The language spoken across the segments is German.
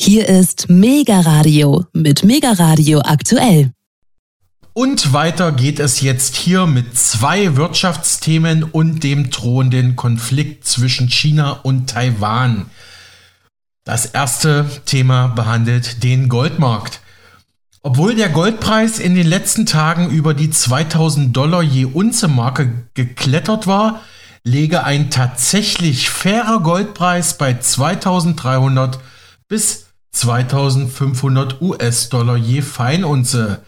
Hier ist Mega Radio mit Mega Radio aktuell. Und weiter geht es jetzt hier mit zwei Wirtschaftsthemen und dem drohenden Konflikt zwischen China und Taiwan. Das erste Thema behandelt den Goldmarkt. Obwohl der Goldpreis in den letzten Tagen über die 2000 Dollar je Unze Marke geklettert war, lege ein tatsächlich fairer Goldpreis bei 2300 bis 2500 US-Dollar je Feinunze.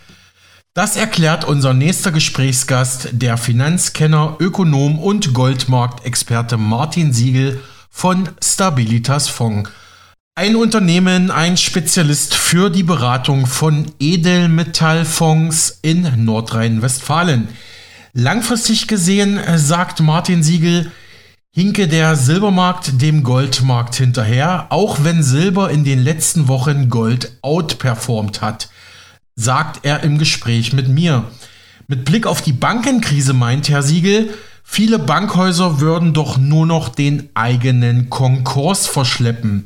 Das erklärt unser nächster Gesprächsgast, der Finanzkenner, Ökonom und Goldmarktexperte Martin Siegel von Stabilitas Fonds. Ein Unternehmen, ein Spezialist für die Beratung von Edelmetallfonds in Nordrhein-Westfalen. Langfristig gesehen, sagt Martin Siegel, hinke der Silbermarkt dem Goldmarkt hinterher, auch wenn Silber in den letzten Wochen Gold outperformt hat, sagt er im Gespräch mit mir. Mit Blick auf die Bankenkrise meint Herr Siegel, viele Bankhäuser würden doch nur noch den eigenen Konkurs verschleppen.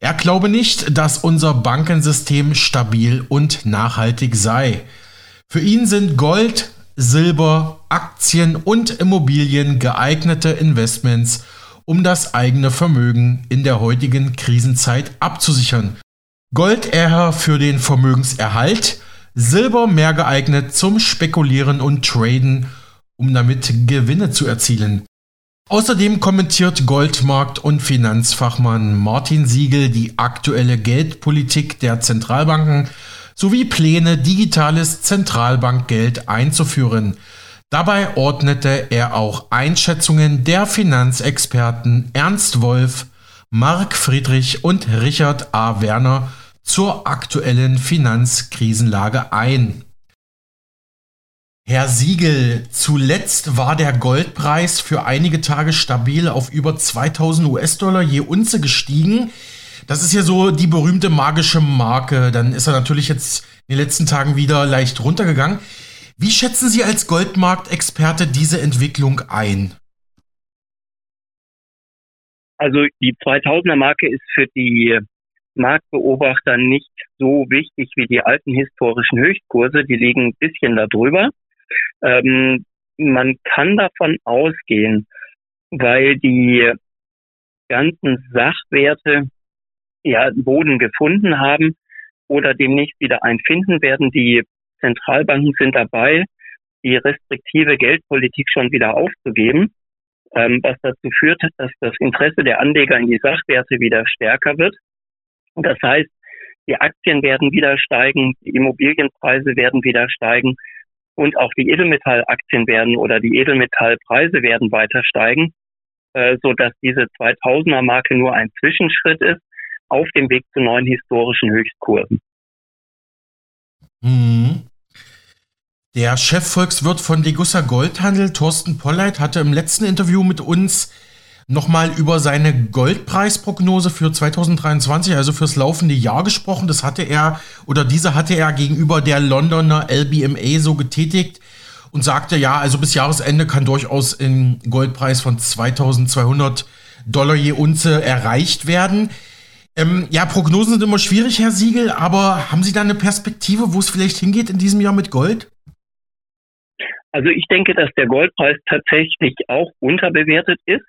Er glaube nicht, dass unser Bankensystem stabil und nachhaltig sei. Für ihn sind Gold, Silber, Aktien und Immobilien geeignete Investments, um das eigene Vermögen in der heutigen Krisenzeit abzusichern. Gold eher für den Vermögenserhalt, Silber mehr geeignet zum Spekulieren und Traden, um damit Gewinne zu erzielen. Außerdem kommentiert Goldmarkt- und Finanzfachmann Martin Siegel die aktuelle Geldpolitik der Zentralbanken sowie Pläne, digitales Zentralbankgeld einzuführen. Dabei ordnete er auch Einschätzungen der Finanzexperten Ernst Wolf, Marc Friedrich und Richard A. Werner zur aktuellen Finanzkrisenlage ein. Herr Siegel, zuletzt war der Goldpreis für einige Tage stabil auf über 2000 US-Dollar je Unze gestiegen. Das ist ja so die berühmte magische Marke. Dann ist er natürlich jetzt in den letzten Tagen wieder leicht runtergegangen. Wie schätzen Sie als Goldmarktexperte diese Entwicklung ein? Also die 2000er Marke ist für die Marktbeobachter nicht so wichtig wie die alten historischen Höchstkurse. Die liegen ein bisschen darüber. Ähm, man kann davon ausgehen, weil die ganzen Sachwerte ja Boden gefunden haben oder demnächst wieder einen finden werden. Die Zentralbanken sind dabei, die restriktive Geldpolitik schon wieder aufzugeben, ähm, was dazu führt, dass das Interesse der Anleger in die Sachwerte wieder stärker wird. Und das heißt, die Aktien werden wieder steigen, die Immobilienpreise werden wieder steigen und auch die Edelmetallaktien werden oder die Edelmetallpreise werden weiter steigen, äh, so dass diese 2000er Marke nur ein Zwischenschritt ist auf dem Weg zu neuen historischen Höchstkursen. Mhm. Der Chefvolkswirt von Degussa Goldhandel, Thorsten Polleit, hatte im letzten Interview mit uns nochmal über seine Goldpreisprognose für 2023, also fürs laufende Jahr gesprochen. Das hatte er oder diese hatte er gegenüber der Londoner LBMA so getätigt und sagte, ja, also bis Jahresende kann durchaus ein Goldpreis von 2200 Dollar je Unze erreicht werden. Ähm, ja, Prognosen sind immer schwierig, Herr Siegel, aber haben Sie da eine Perspektive, wo es vielleicht hingeht in diesem Jahr mit Gold? Also ich denke, dass der Goldpreis tatsächlich auch unterbewertet ist.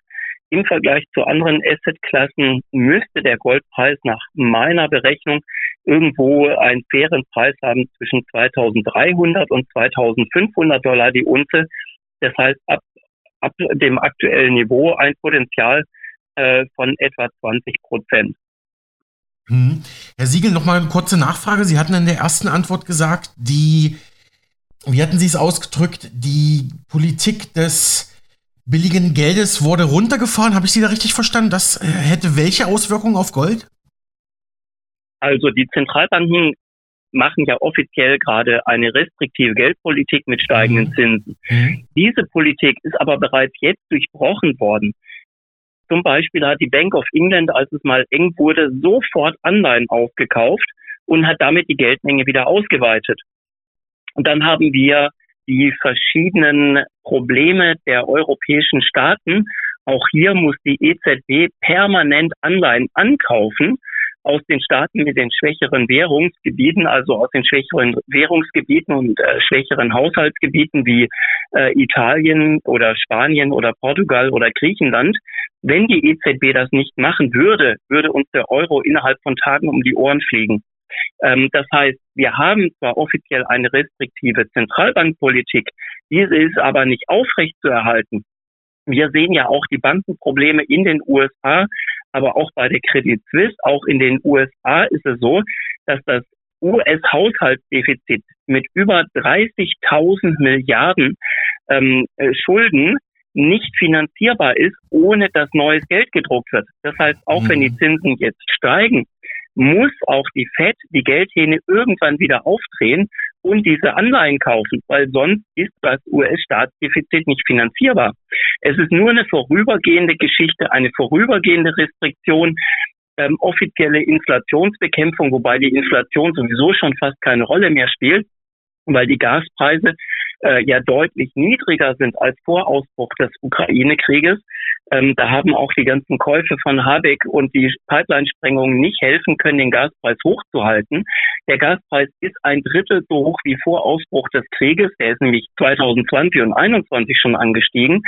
Im Vergleich zu anderen Assetklassen müsste der Goldpreis nach meiner Berechnung irgendwo einen fairen Preis haben zwischen 2300 und 2500 Dollar die Unze. Das heißt, ab, ab dem aktuellen Niveau ein Potenzial äh, von etwa 20 Prozent. Hm. Herr Siegel, noch mal eine kurze Nachfrage. Sie hatten in der ersten Antwort gesagt, die, wie hatten Sie es ausgedrückt, die Politik des billigen Geldes wurde runtergefahren. Habe ich Sie da richtig verstanden? Das äh, hätte welche Auswirkungen auf Gold? Also die Zentralbanken machen ja offiziell gerade eine restriktive Geldpolitik mit steigenden mhm. Zinsen. Mhm. Diese Politik ist aber bereits jetzt durchbrochen worden. Zum Beispiel hat die Bank of England, als es mal eng wurde, sofort Anleihen aufgekauft und hat damit die Geldmenge wieder ausgeweitet. Und dann haben wir die verschiedenen Probleme der europäischen Staaten. Auch hier muss die EZB permanent Anleihen ankaufen, aus den Staaten mit den schwächeren Währungsgebieten, also aus den schwächeren Währungsgebieten und äh, schwächeren Haushaltsgebieten wie äh, Italien oder Spanien oder Portugal oder Griechenland. Wenn die EZB das nicht machen würde, würde uns der Euro innerhalb von Tagen um die Ohren fliegen. Ähm, das heißt, wir haben zwar offiziell eine restriktive Zentralbankpolitik, diese ist aber nicht aufrechtzuerhalten. Wir sehen ja auch die Bankenprobleme in den USA, aber auch bei der Credit Suisse, auch in den USA ist es so, dass das US-Haushaltsdefizit mit über 30.000 Milliarden ähm, äh, Schulden nicht finanzierbar ist, ohne dass neues Geld gedruckt wird. Das heißt, auch mhm. wenn die mhm. Zinsen jetzt steigen, muss auch die Fed die Geldhähne irgendwann wieder aufdrehen und diese Anleihen kaufen, weil sonst ist das US-Staatsdefizit nicht finanzierbar. Es ist nur eine vorübergehende Geschichte, eine vorübergehende Restriktion, ähm, offizielle Inflationsbekämpfung, wobei die Inflation sowieso schon fast keine Rolle mehr spielt, weil die Gaspreise äh, ja deutlich niedriger sind als vor Ausbruch des Ukraine-Krieges. Ähm, da haben auch die ganzen Käufe von Habeck und die Pipeline-Sprengungen nicht helfen können, den Gaspreis hochzuhalten. Der Gaspreis ist ein Drittel so hoch wie vor Ausbruch des Krieges. Der ist nämlich 2020 und 2021 schon angestiegen.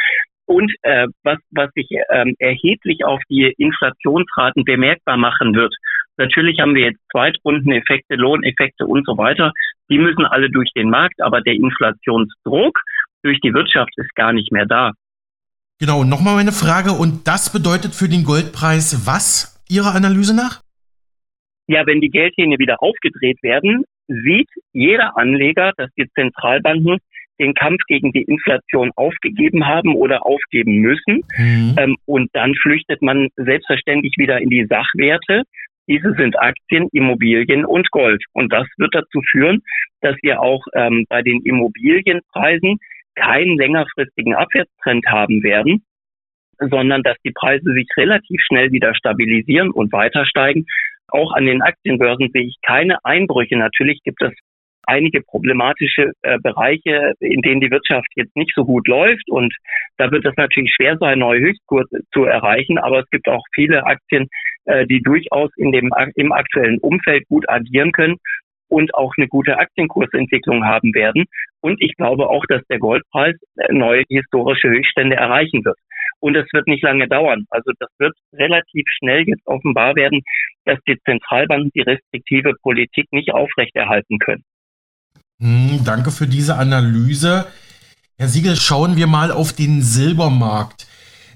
Und äh, was, was sich ähm, erheblich auf die Inflationsraten bemerkbar machen wird. Natürlich haben wir jetzt Zweitrundeneffekte, Lohneffekte und so weiter. Die müssen alle durch den Markt, aber der Inflationsdruck durch die Wirtschaft ist gar nicht mehr da. Genau, nochmal meine Frage. Und das bedeutet für den Goldpreis was Ihrer Analyse nach? Ja, wenn die Geldhähne wieder aufgedreht werden, sieht jeder Anleger, dass die Zentralbanken den Kampf gegen die Inflation aufgegeben haben oder aufgeben müssen. Mhm. Ähm, und dann flüchtet man selbstverständlich wieder in die Sachwerte. Diese sind Aktien, Immobilien und Gold. Und das wird dazu führen, dass wir auch ähm, bei den Immobilienpreisen keinen längerfristigen Abwärtstrend haben werden, sondern dass die Preise sich relativ schnell wieder stabilisieren und weiter steigen. Auch an den Aktienbörsen sehe ich keine Einbrüche. Natürlich gibt es einige problematische äh, Bereiche, in denen die Wirtschaft jetzt nicht so gut läuft. Und da wird es natürlich schwer sein, neue Höchstkurse zu erreichen. Aber es gibt auch viele Aktien, äh, die durchaus in dem, im aktuellen Umfeld gut agieren können und auch eine gute Aktienkursentwicklung haben werden. Und ich glaube auch, dass der Goldpreis äh, neue historische Höchststände erreichen wird. Und es wird nicht lange dauern. Also das wird relativ schnell jetzt offenbar werden, dass die Zentralbanken die restriktive Politik nicht aufrechterhalten können. Hm, danke für diese Analyse. Herr Siegel, schauen wir mal auf den Silbermarkt.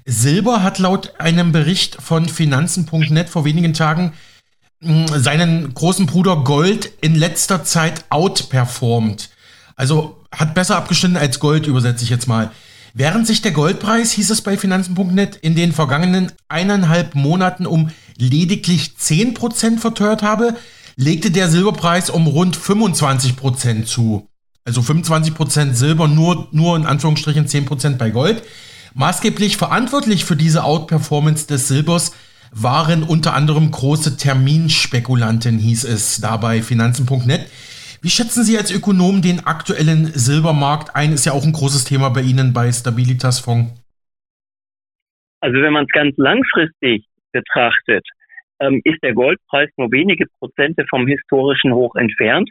Silber hat laut einem Bericht von Finanzen.net vor wenigen Tagen hm, seinen großen Bruder Gold in letzter Zeit outperformt. Also hat besser abgeschnitten als Gold, übersetze ich jetzt mal. Während sich der Goldpreis, hieß es bei Finanzen.net, in den vergangenen eineinhalb Monaten um lediglich 10% verteuert habe, legte der Silberpreis um rund 25 Prozent zu. Also 25 Prozent Silber, nur, nur in Anführungsstrichen 10 Prozent bei Gold. Maßgeblich verantwortlich für diese Outperformance des Silbers waren unter anderem große Terminspekulanten, hieß es dabei Finanzen.net. Wie schätzen Sie als Ökonom den aktuellen Silbermarkt ein? Ist ja auch ein großes Thema bei Ihnen bei Stabilitas Fonds. Also wenn man es ganz langfristig betrachtet, ähm, ist der Goldpreis nur wenige Prozente vom historischen Hoch entfernt.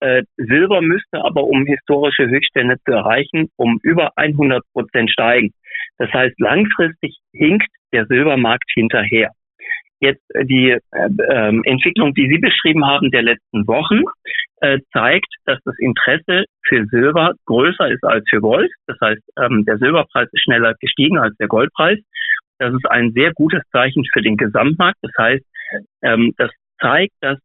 Äh, Silber müsste aber, um historische Höchststände zu erreichen, um über 100 Prozent steigen. Das heißt, langfristig hinkt der Silbermarkt hinterher. Jetzt äh, die äh, äh, Entwicklung, die Sie beschrieben haben der letzten Wochen, äh, zeigt, dass das Interesse für Silber größer ist als für Gold. Das heißt, ähm, der Silberpreis ist schneller gestiegen als der Goldpreis. Das ist ein sehr gutes Zeichen für den Gesamtmarkt. Das heißt, ähm, das zeigt, dass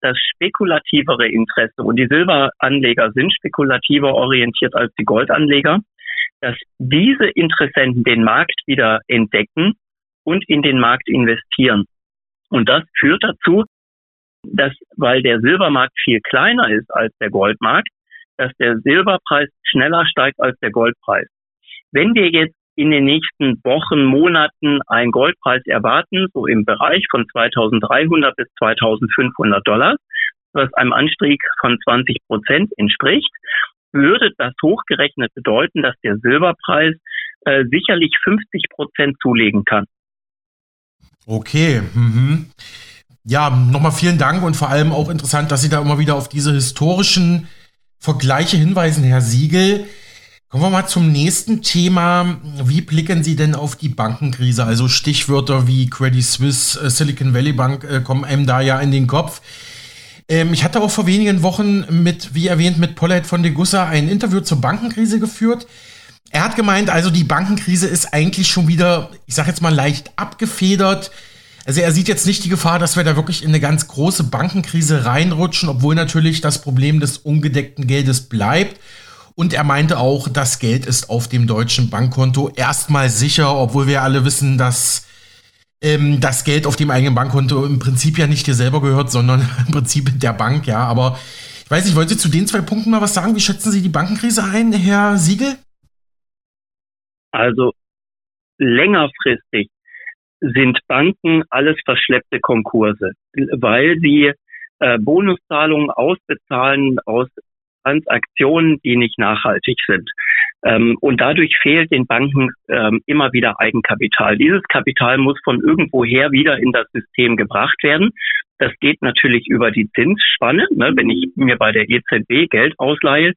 das spekulativere Interesse und die Silberanleger sind spekulativer orientiert als die Goldanleger, dass diese Interessenten den Markt wieder entdecken und in den Markt investieren. Und das führt dazu, dass, weil der Silbermarkt viel kleiner ist als der Goldmarkt, dass der Silberpreis schneller steigt als der Goldpreis. Wenn wir jetzt in den nächsten Wochen, Monaten einen Goldpreis erwarten, so im Bereich von 2300 bis 2500 Dollar, was einem Anstieg von 20 Prozent entspricht, würde das hochgerechnet bedeuten, dass der Silberpreis äh, sicherlich 50 Prozent zulegen kann. Okay. Mhm. Ja, nochmal vielen Dank und vor allem auch interessant, dass Sie da immer wieder auf diese historischen Vergleiche hinweisen, Herr Siegel. Kommen wir mal zum nächsten Thema. Wie blicken Sie denn auf die Bankenkrise? Also Stichwörter wie Credit Suisse, äh, Silicon Valley Bank äh, kommen einem da ja in den Kopf. Ähm, ich hatte auch vor wenigen Wochen mit, wie erwähnt, mit Paulette von de Gussa ein Interview zur Bankenkrise geführt. Er hat gemeint, also die Bankenkrise ist eigentlich schon wieder, ich sage jetzt mal leicht abgefedert. Also er sieht jetzt nicht die Gefahr, dass wir da wirklich in eine ganz große Bankenkrise reinrutschen, obwohl natürlich das Problem des ungedeckten Geldes bleibt. Und er meinte auch, das Geld ist auf dem deutschen Bankkonto erstmal sicher, obwohl wir alle wissen, dass ähm, das Geld auf dem eigenen Bankkonto im Prinzip ja nicht dir selber gehört, sondern im Prinzip der Bank, ja. Aber ich weiß nicht, wollen Sie zu den zwei Punkten mal was sagen? Wie schätzen Sie die Bankenkrise ein, Herr Siegel? Also längerfristig sind Banken alles verschleppte Konkurse, weil sie äh, Bonuszahlungen ausbezahlen aus Transaktionen, die nicht nachhaltig sind. Ähm, und dadurch fehlt den Banken ähm, immer wieder Eigenkapital. Dieses Kapital muss von irgendwoher wieder in das System gebracht werden. Das geht natürlich über die Zinsspanne. Ne? Wenn ich mir bei der EZB Geld ausleihe,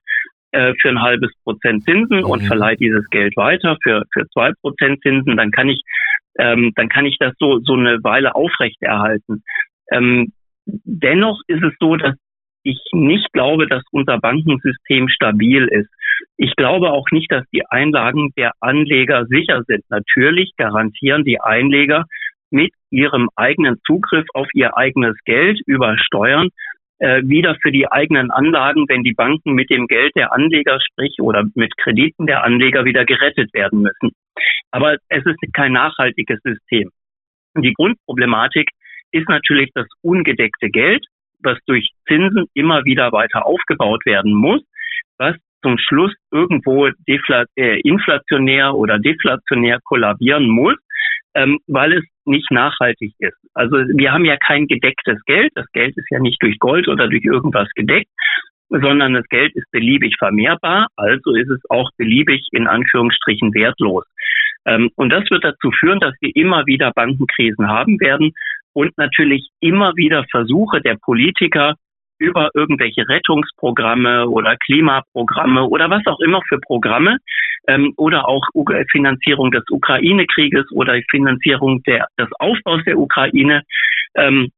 äh, für ein halbes Prozent Zinsen mhm. und verleihe dieses Geld weiter für, für zwei Prozent Zinsen, dann kann ich, ähm, dann kann ich das so, so eine Weile aufrechterhalten. Ähm, dennoch ist es so, dass ich nicht glaube, dass unser Bankensystem stabil ist. Ich glaube auch nicht, dass die Einlagen der Anleger sicher sind. Natürlich garantieren die Einleger mit ihrem eigenen Zugriff auf ihr eigenes Geld über Steuern wieder für die eigenen Anlagen, wenn die Banken mit dem Geld der Anleger, sprich oder mit Krediten der Anleger wieder gerettet werden müssen. Aber es ist kein nachhaltiges System. Die Grundproblematik ist natürlich das ungedeckte Geld, was durch Zinsen immer wieder weiter aufgebaut werden muss, was zum Schluss irgendwo äh, inflationär oder deflationär kollabieren muss, ähm, weil es nicht nachhaltig ist. Also wir haben ja kein gedecktes Geld. Das Geld ist ja nicht durch Gold oder durch irgendwas gedeckt, sondern das Geld ist beliebig vermehrbar. Also ist es auch beliebig in Anführungsstrichen wertlos. Ähm, und das wird dazu führen, dass wir immer wieder Bankenkrisen haben werden und natürlich immer wieder Versuche der Politiker, über irgendwelche Rettungsprogramme oder Klimaprogramme oder was auch immer für Programme ähm, oder auch Finanzierung des Ukraine-Krieges oder Finanzierung der, des Aufbaus der Ukraine ähm,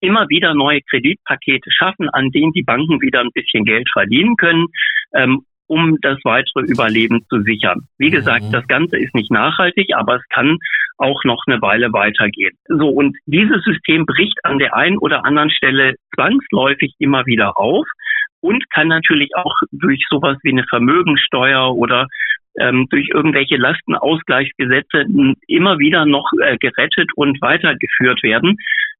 immer wieder neue Kreditpakete schaffen, an denen die Banken wieder ein bisschen Geld verdienen können, ähm, um das weitere Überleben zu sichern. Wie gesagt, mhm. das Ganze ist nicht nachhaltig, aber es kann auch noch eine Weile weitergehen. So, und dieses System bricht an der einen oder anderen Stelle zwangsläufig immer wieder auf und kann natürlich auch durch sowas wie eine Vermögensteuer oder ähm, durch irgendwelche Lastenausgleichsgesetze immer wieder noch äh, gerettet und weitergeführt werden.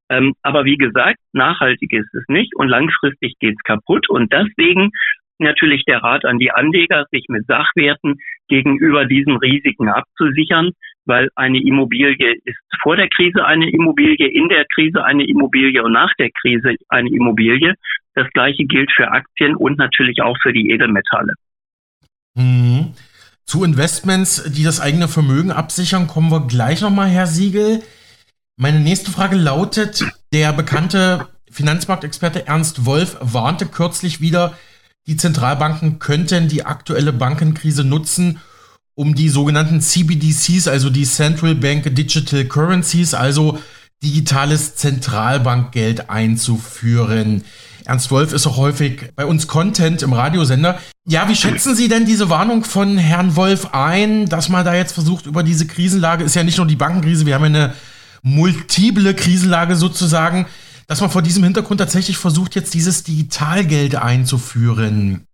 Ähm, aber wie gesagt, nachhaltig ist es nicht und langfristig geht's kaputt. Und deswegen natürlich der Rat an die Anleger, sich mit Sachwerten gegenüber diesen Risiken abzusichern, weil eine Immobilie ist vor der Krise eine Immobilie, in der Krise eine Immobilie und nach der Krise eine Immobilie. Das gleiche gilt für Aktien und natürlich auch für die Edelmetalle. Mhm. Zu Investments, die das eigene Vermögen absichern, kommen wir gleich nochmal, Herr Siegel. Meine nächste Frage lautet, der bekannte Finanzmarktexperte Ernst Wolf warnte kürzlich wieder, die Zentralbanken könnten die aktuelle Bankenkrise nutzen, um die sogenannten CBDCs, also die Central Bank Digital Currencies, also digitales Zentralbankgeld einzuführen. Ernst Wolf ist auch häufig bei uns Content im Radiosender. Ja, wie schätzen Sie denn diese Warnung von Herrn Wolf ein, dass man da jetzt versucht, über diese Krisenlage, ist ja nicht nur die Bankenkrise, wir haben ja eine multiple Krisenlage sozusagen, dass man vor diesem Hintergrund tatsächlich versucht, jetzt dieses Digitalgeld einzuführen?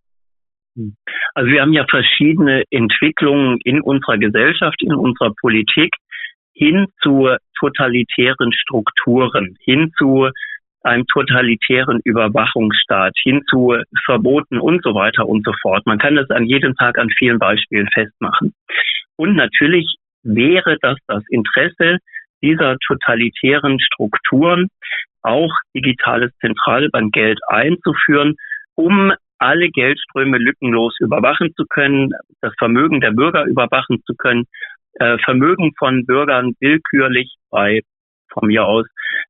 Also wir haben ja verschiedene Entwicklungen in unserer Gesellschaft, in unserer Politik hin zu totalitären Strukturen, hin zu einem totalitären Überwachungsstaat, hin zu Verboten und so weiter und so fort. Man kann das an jedem Tag an vielen Beispielen festmachen. Und natürlich wäre das das Interesse dieser totalitären Strukturen, auch digitales Zentralbankgeld einzuführen, um alle Geldströme lückenlos überwachen zu können, das Vermögen der Bürger überwachen zu können, äh, Vermögen von Bürgern willkürlich bei von mir aus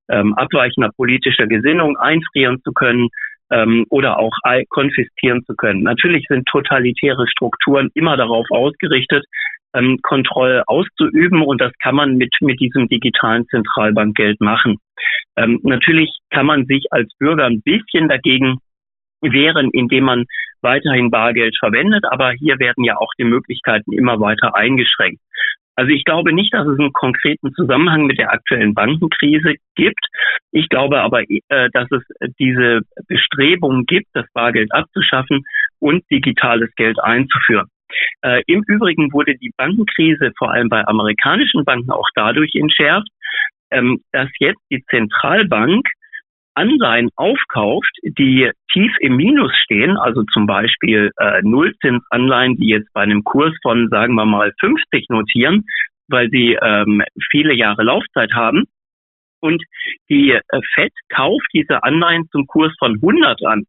ähm, abweichender politischer Gesinnung einfrieren zu können ähm, oder auch konfiszieren zu können. Natürlich sind totalitäre Strukturen immer darauf ausgerichtet, ähm, Kontrolle auszuüben und das kann man mit, mit diesem digitalen Zentralbankgeld machen. Ähm, natürlich kann man sich als Bürger ein bisschen dagegen wehren, indem man weiterhin Bargeld verwendet, aber hier werden ja auch die Möglichkeiten immer weiter eingeschränkt. Also ich glaube nicht, dass es einen konkreten Zusammenhang mit der aktuellen Bankenkrise gibt. Ich glaube aber, äh, dass es diese Bestrebungen gibt, das Bargeld abzuschaffen und digitales Geld einzuführen. Äh, Im Übrigen wurde die Bankenkrise vor allem bei amerikanischen Banken auch dadurch entschärft, ähm, dass jetzt die Zentralbank Anleihen aufkauft, die tief im Minus stehen, also zum Beispiel äh, Nullzinsanleihen, die jetzt bei einem Kurs von, sagen wir mal, 50 notieren, weil sie ähm, viele Jahre Laufzeit haben. Und die äh, FED kauft diese Anleihen zum Kurs von 100 an.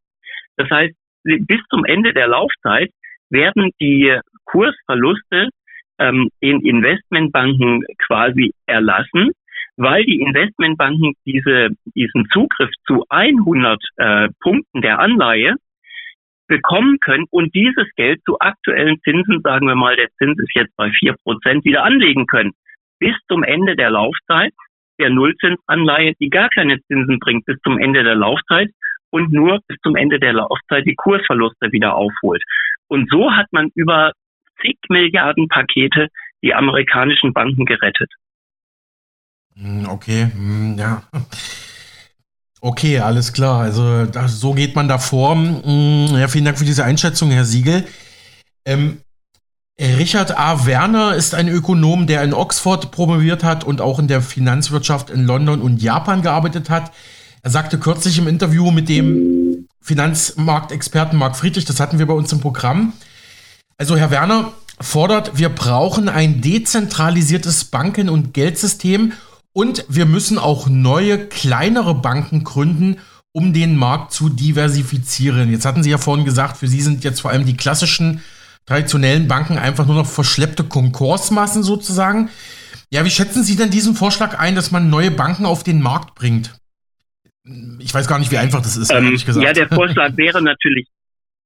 Das heißt, bis zum Ende der Laufzeit werden die Kursverluste ähm, in Investmentbanken quasi erlassen weil die Investmentbanken diese, diesen Zugriff zu 100 äh, Punkten der Anleihe bekommen können und dieses Geld zu aktuellen Zinsen, sagen wir mal, der Zins ist jetzt bei vier Prozent, wieder anlegen können. Bis zum Ende der Laufzeit der Nullzinsanleihe, die gar keine Zinsen bringt, bis zum Ende der Laufzeit und nur bis zum Ende der Laufzeit die Kursverluste wieder aufholt. Und so hat man über zig Milliarden Pakete die amerikanischen Banken gerettet. Hm, okay, hm, ja. Okay, alles klar. Also das, so geht man da vor. Hm, ja, vielen Dank für diese Einschätzung, Herr Siegel. Ähm, Richard A. Werner ist ein Ökonom, der in Oxford promoviert hat und auch in der Finanzwirtschaft in London und Japan gearbeitet hat. Er sagte kürzlich im Interview mit dem Finanzmarktexperten Marc Friedrich, das hatten wir bei uns im Programm. Also Herr Werner fordert, wir brauchen ein dezentralisiertes Banken- und Geldsystem und wir müssen auch neue, kleinere Banken gründen, um den Markt zu diversifizieren. Jetzt hatten Sie ja vorhin gesagt, für Sie sind jetzt vor allem die klassischen, traditionellen Banken einfach nur noch verschleppte Konkursmassen sozusagen. Ja, wie schätzen Sie denn diesen Vorschlag ein, dass man neue Banken auf den Markt bringt? Ich weiß gar nicht, wie einfach das ist, ähm, ehrlich gesagt. Ja, der Vorschlag wäre natürlich,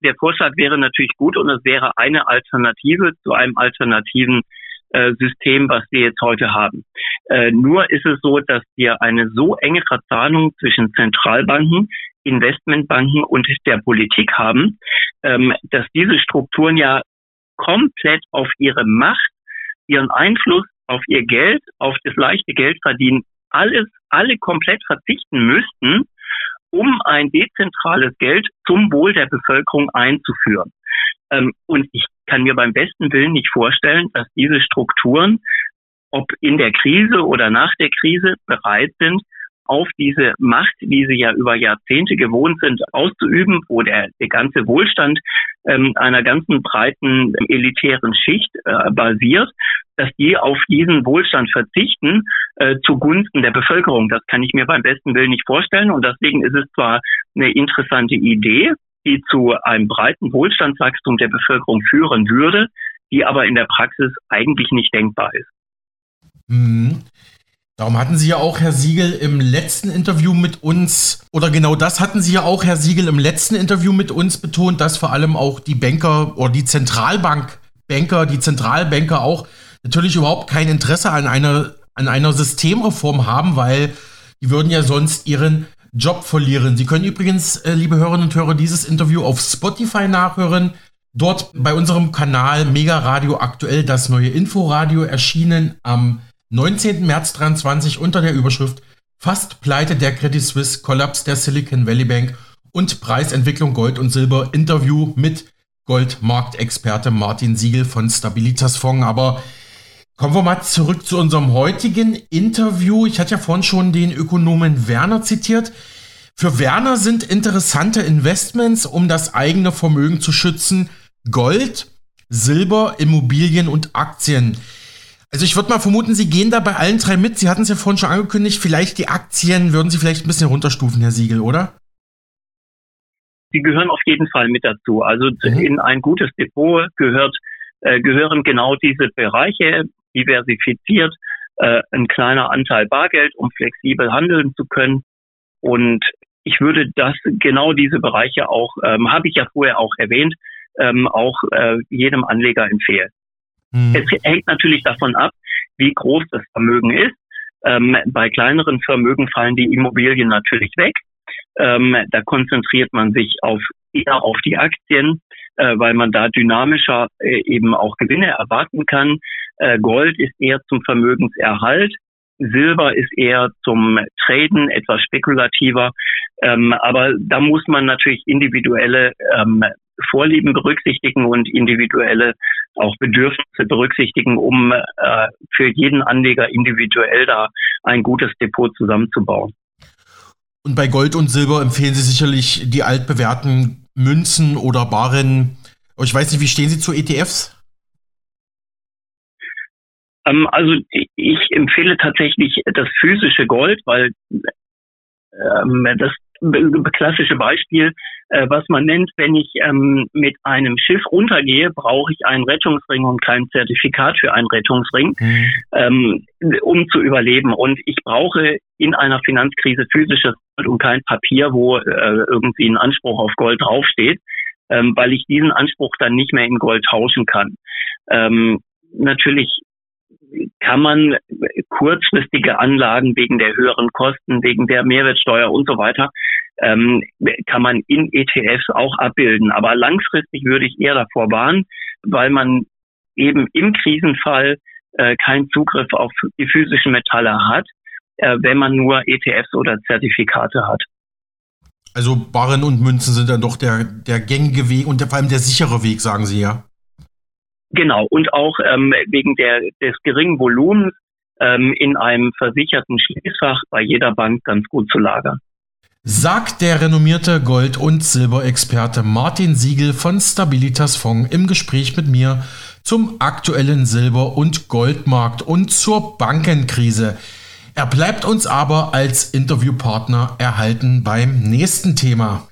der Vorschlag wäre natürlich gut und es wäre eine Alternative zu einem alternativen äh, System, was wir jetzt heute haben. Äh, nur ist es so, dass wir eine so enge Verzahnung zwischen Zentralbanken, Investmentbanken und der Politik haben, ähm, dass diese Strukturen ja komplett auf ihre Macht, ihren Einfluss auf ihr Geld, auf das leichte Geldverdienen, alles, alle komplett verzichten müssten, um ein dezentrales Geld zum Wohl der Bevölkerung einzuführen. Ähm, und ich kann mir beim besten Willen nicht vorstellen, dass diese Strukturen, ob in der Krise oder nach der Krise, bereit sind, auf diese Macht, die sie ja über Jahrzehnte gewohnt sind, auszuüben, wo der, der ganze Wohlstand ähm, einer ganzen breiten ähm, elitären Schicht äh, basiert, dass die auf diesen Wohlstand verzichten äh, zugunsten der Bevölkerung. Das kann ich mir beim besten Willen nicht vorstellen. Und deswegen ist es zwar eine interessante Idee, die zu einem breiten Wohlstandswachstum der Bevölkerung führen würde, die aber in der Praxis eigentlich nicht denkbar ist. Mhm. Darum hatten Sie ja auch, Herr Siegel, im letzten Interview mit uns, oder genau das hatten Sie ja auch, Herr Siegel, im letzten Interview mit uns betont, dass vor allem auch die Banker oder die Zentralbankbanker, die Zentralbanker auch natürlich überhaupt kein Interesse an einer, an einer Systemreform haben, weil die würden ja sonst ihren Job verlieren. Sie können übrigens, äh, liebe Hörerinnen und Hörer, dieses Interview auf Spotify nachhören. Dort bei unserem Kanal Mega Radio aktuell das neue Inforadio erschienen am 19. März 23 unter der Überschrift Fast Pleite der Credit Suisse, Kollaps der Silicon Valley Bank und Preisentwicklung Gold und Silber Interview mit Goldmarktexperte Martin Siegel von Stabilitas Fonds. Aber Kommen wir mal zurück zu unserem heutigen Interview. Ich hatte ja vorhin schon den Ökonomen Werner zitiert. Für Werner sind interessante Investments, um das eigene Vermögen zu schützen, Gold, Silber, Immobilien und Aktien. Also ich würde mal vermuten, Sie gehen da bei allen drei mit. Sie hatten es ja vorhin schon angekündigt, vielleicht die Aktien würden Sie vielleicht ein bisschen runterstufen, Herr Siegel, oder? Die gehören auf jeden Fall mit dazu. Also mhm. in ein gutes Depot gehört, äh, gehören genau diese Bereiche diversifiziert äh, ein kleiner Anteil Bargeld, um flexibel handeln zu können. Und ich würde das genau diese Bereiche auch, ähm, habe ich ja vorher auch erwähnt, ähm, auch äh, jedem Anleger empfehlen. Mhm. Es hängt natürlich davon ab, wie groß das Vermögen ist. Ähm, bei kleineren Vermögen fallen die Immobilien natürlich weg. Ähm, da konzentriert man sich auf eher auf die Aktien, äh, weil man da dynamischer äh, eben auch Gewinne erwarten kann. Äh, Gold ist eher zum Vermögenserhalt. Silber ist eher zum Traden etwas spekulativer. Ähm, aber da muss man natürlich individuelle ähm, Vorlieben berücksichtigen und individuelle auch Bedürfnisse berücksichtigen, um äh, für jeden Anleger individuell da ein gutes Depot zusammenzubauen. Und bei Gold und Silber empfehlen Sie sicherlich die altbewährten Münzen oder Barren. Ich weiß nicht, wie stehen Sie zu ETFs? Ähm, also ich empfehle tatsächlich das physische Gold, weil ähm, das klassische Beispiel, äh, was man nennt, wenn ich ähm, mit einem Schiff runtergehe, brauche ich einen Rettungsring und kein Zertifikat für einen Rettungsring, mhm. ähm, um zu überleben. Und ich brauche in einer Finanzkrise physisches Gold und kein Papier, wo äh, irgendwie ein Anspruch auf Gold draufsteht, ähm, weil ich diesen Anspruch dann nicht mehr in Gold tauschen kann. Ähm, natürlich kann man kurzfristige Anlagen wegen der höheren Kosten, wegen der Mehrwertsteuer und so weiter, ähm, kann man in ETFs auch abbilden. Aber langfristig würde ich eher davor warnen, weil man eben im Krisenfall äh, keinen Zugriff auf die physischen Metalle hat, äh, wenn man nur ETFs oder Zertifikate hat. Also Barren und Münzen sind dann doch der, der gängige Weg und vor allem der sichere Weg, sagen Sie ja. Genau, und auch ähm, wegen der, des geringen Volumens ähm, in einem versicherten Schließfach bei jeder Bank ganz gut zu lagern. Sagt der renommierte Gold- und Silberexperte Martin Siegel von Stabilitas Fonds im Gespräch mit mir zum aktuellen Silber- und Goldmarkt und zur Bankenkrise. Er bleibt uns aber als Interviewpartner erhalten beim nächsten Thema.